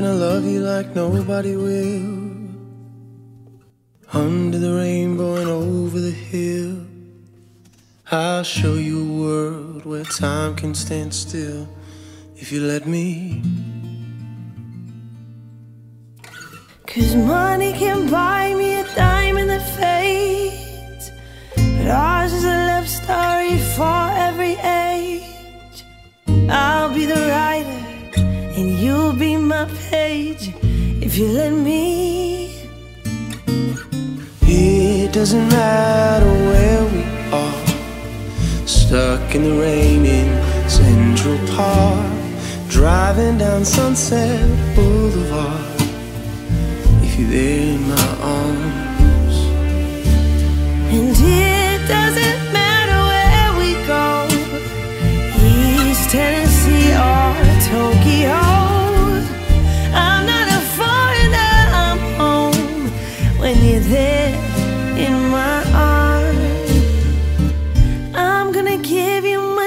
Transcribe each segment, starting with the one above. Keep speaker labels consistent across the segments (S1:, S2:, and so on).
S1: gonna love you like nobody will. Under the rainbow and over the hill. I'll show you a world where time can stand still if you let me.
S2: Cause money can buy me a dime in the fades. But ours is a love story for every age. I'll be the writer, and you'll be my page if you let me.
S1: It doesn't matter where we are. Stuck in the rain in Central Park. Driving down Sunset Boulevard. If you're there in my arms.
S2: And it doesn't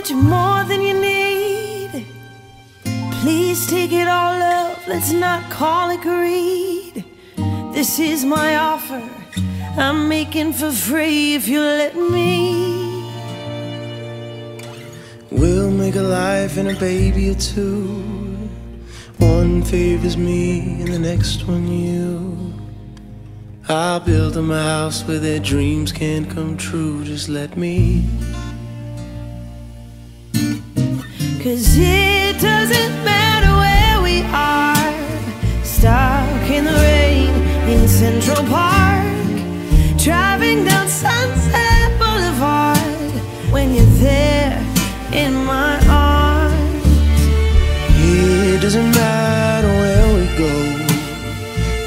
S2: much more than you need Please take it all up, let's not call it greed This is my offer I'm making for free if you let me.
S1: We'll make a life and a baby or two. One favors me and the next one you. I'll build them a house where their dreams can't come true. Just let me.
S2: Cause it doesn't matter where we are. Stuck in the rain in Central Park. Driving down Sunset Boulevard. When you're there in my arms.
S1: It doesn't matter where we go.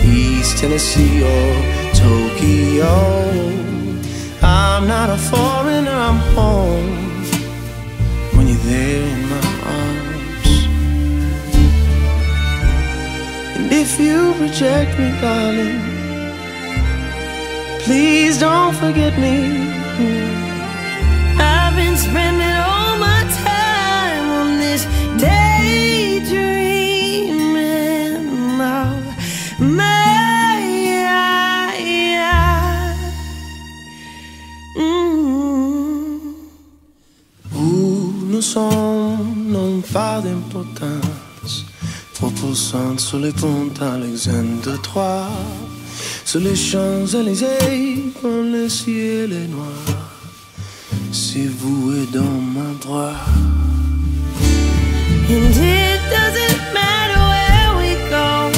S1: East Tennessee or Tokyo. If you reject me, darling, please don't forget me.
S2: I've been spending all my time on this daydreaming of my mm.
S1: Où nous sommes n'ont pas d'importance. Sur les ponts Alexandre III. Sur les Champs-Élysées, quand le ciel est noir. C'est vous et dans ma droit.
S2: And it doesn't matter where we go.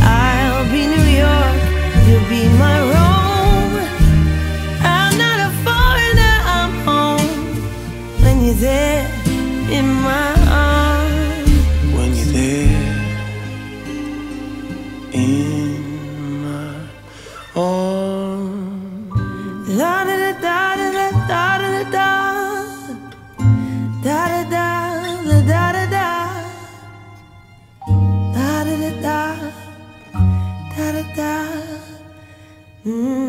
S2: I'll be New York, you'll be my Rome. I'm not a foreigner, I'm home. When you're there in my arms. that. Mm.